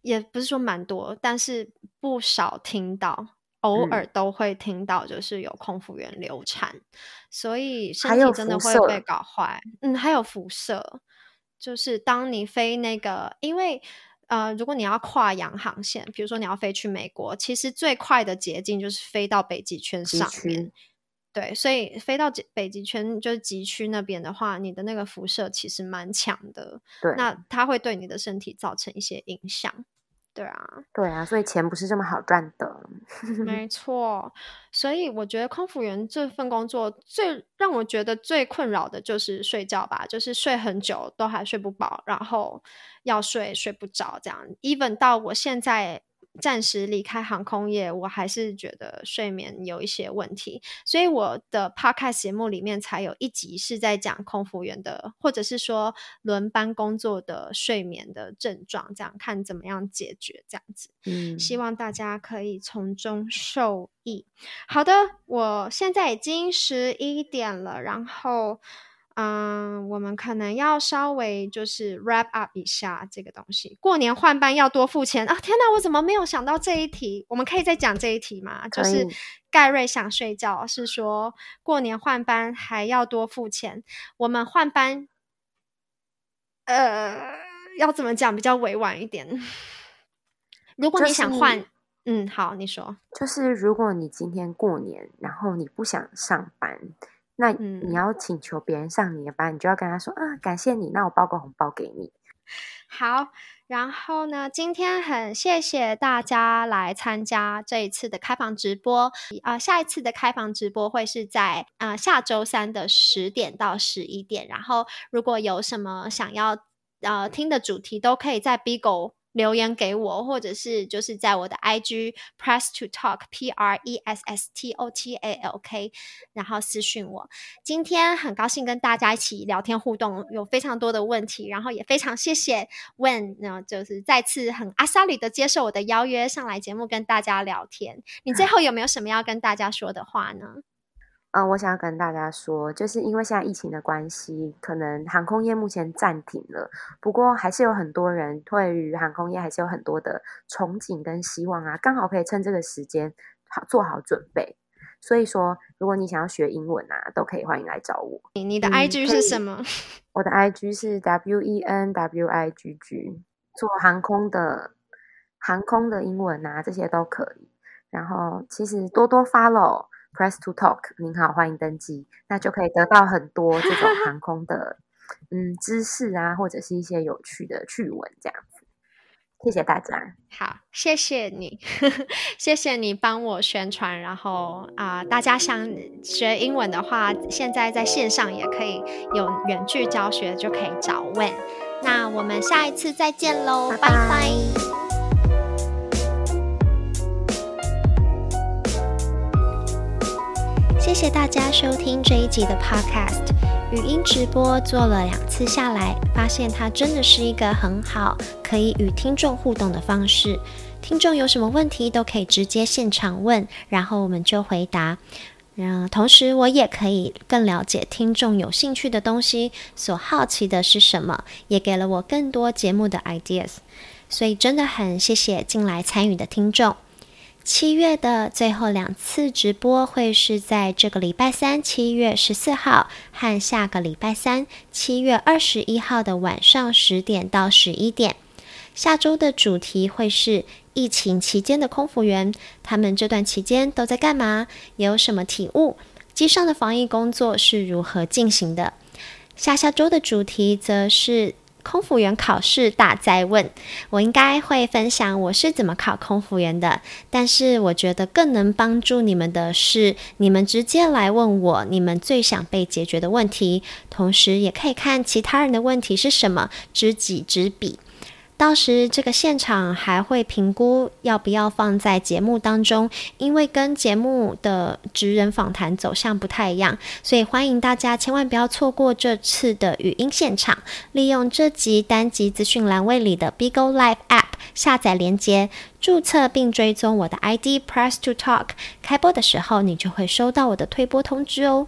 也不是说蛮多，但是不少听到，偶尔都会听到，就是有空服员流产，嗯、所以身体真的会被搞坏。嗯，还有辐射，就是当你飞那个，因为。呃，如果你要跨洋航线，比如说你要飞去美国，其实最快的捷径就是飞到北极圈上面。对，所以飞到北极圈就是极区那边的话，你的那个辐射其实蛮强的。对，那它会对你的身体造成一些影响。对啊，对啊，所以钱不是这么好赚的。没错，所以我觉得空服员这份工作最让我觉得最困扰的就是睡觉吧，就是睡很久都还睡不饱，然后要睡睡不着，这样。even 到我现在。暂时离开航空业，我还是觉得睡眠有一些问题，所以我的 podcast 节目里面才有一集是在讲空服员的，或者是说轮班工作的睡眠的症状，这样看怎么样解决这样子。嗯，希望大家可以从中受益。好的，我现在已经十一点了，然后。嗯，我们可能要稍微就是 wrap up 一下这个东西。过年换班要多付钱啊！天哪，我怎么没有想到这一题？我们可以再讲这一题吗？就是盖瑞想睡觉，是说过年换班还要多付钱。我们换班，呃，要怎么讲比较委婉一点？如果你想换，嗯，好，你说，就是如果你今天过年，然后你不想上班。那你要请求别人上你的班，嗯，你就要跟他说啊，感谢你，那我包个红包给你。好，然后呢，今天很谢谢大家来参加这一次的开房直播啊，呃，下一次的开房直播会是在啊，呃，下周三的十点到十一点，然后如果有什么想要呃听的主题，都可以在 Bigo。留言给我，或者是就是在我的 IG Press to Talk P R E S S T O T A L K，然后私讯我。今天很高兴跟大家一起聊天互动，有非常多的问题，然后也非常谢谢 When，那就是再次很阿萨里的接受我的邀约上来节目跟大家聊天。你最后有没有什么要跟大家说的话呢？呃，我想要跟大家说，就是因为现在疫情的关系，可能航空业目前暂停了。不过，还是有很多人对于航空业还是有很多的憧憬跟希望啊，刚好可以趁这个时间好做好准备。所以说，如果你想要学英文啊，都可以欢迎来找我。你的 IG 是什么？我的 IG 是 W E N W I G G，做航空的航空的英文啊，这些都可以。然后，其实多多 follow。Press to talk，您好，欢迎登机，那就可以得到很多这种 航空的嗯知识啊，或者是一些有趣的趣闻这样子。谢谢大家，好，谢谢你，谢谢你帮我宣传。然后啊、呃，大家想学英文的话，现在在线上也可以有远距教学，就可以找 Wen。那我们下一次再见喽，拜拜。拜拜。谢谢大家收听这一集的 Podcast 语音直播，做了两次下来，发现它真的是一个很好可以与听众互动的方式。听众有什么问题都可以直接现场问，然后我们就回答。嗯，同时我也可以更了解听众有兴趣的东西，所好奇的是什么，也给了我更多节目的 ideas。所以真的很谢谢进来参与的听众。七月的最后两次直播会是在这个礼拜三，七月十四号和下个礼拜三，七月二十一号的晚上十点到十一点。下周的主题会是疫情期间的空服员，他们这段期间都在干嘛？有什么体悟？机上的防疫工作是如何进行的？下下周的主题则是。空服员考试大灾问，我应该会分享我是怎么考空服员的。但是我觉得更能帮助你们的是，你们直接来问我你们最想被解决的问题，同时也可以看其他人的问题是什么，知己知彼。到时这个现场还会评估要不要放在节目当中，因为跟节目的职人访谈走向不太一样，所以欢迎大家千万不要错过这次的语音现场。利用这集单集资讯栏位里的 Bigo Live App 下载连接，注册并追踪我的 ID Press to Talk。开播的时候，你就会收到我的推播通知哦。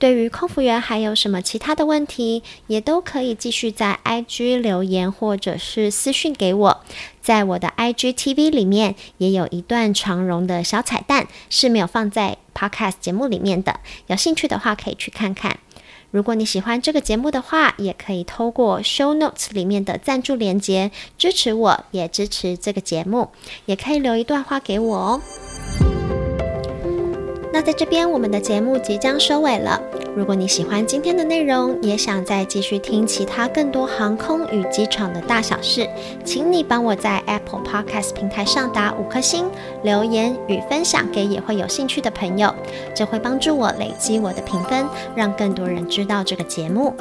对于空服员还有什么其他的问题，也都可以继续在 IG 留言或者是私讯给我。在我的 IGTV 里面也有一段长荣的小彩蛋，是没有放在 Podcast 节目里面的。有兴趣的话可以去看看。如果你喜欢这个节目的话，也可以透过 Show Notes 里面的赞助连接支持我，也支持这个节目。也可以留一段话给我哦。那在这边，我们的节目即将收尾了。如果你喜欢今天的内容，也想再继续听其他更多航空与机场的大小事，请你帮我在 Apple Podcast 平台上打五颗星，留言与分享给也会有兴趣的朋友，这会帮助我累积我的评分，让更多人知道这个节目。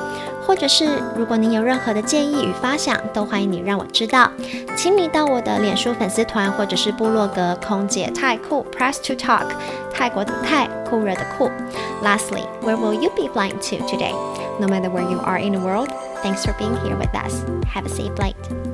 或者是如果你有任何的建议与发想，都欢迎你让我知道，请你到我的脸书粉丝团或者是部落格空姐太酷 Press to Talk 泰国的 泰酷热的酷。Lastly, where will you be flying to today? No matter where you are in the world, thanks for being here with us. Have a safe flight.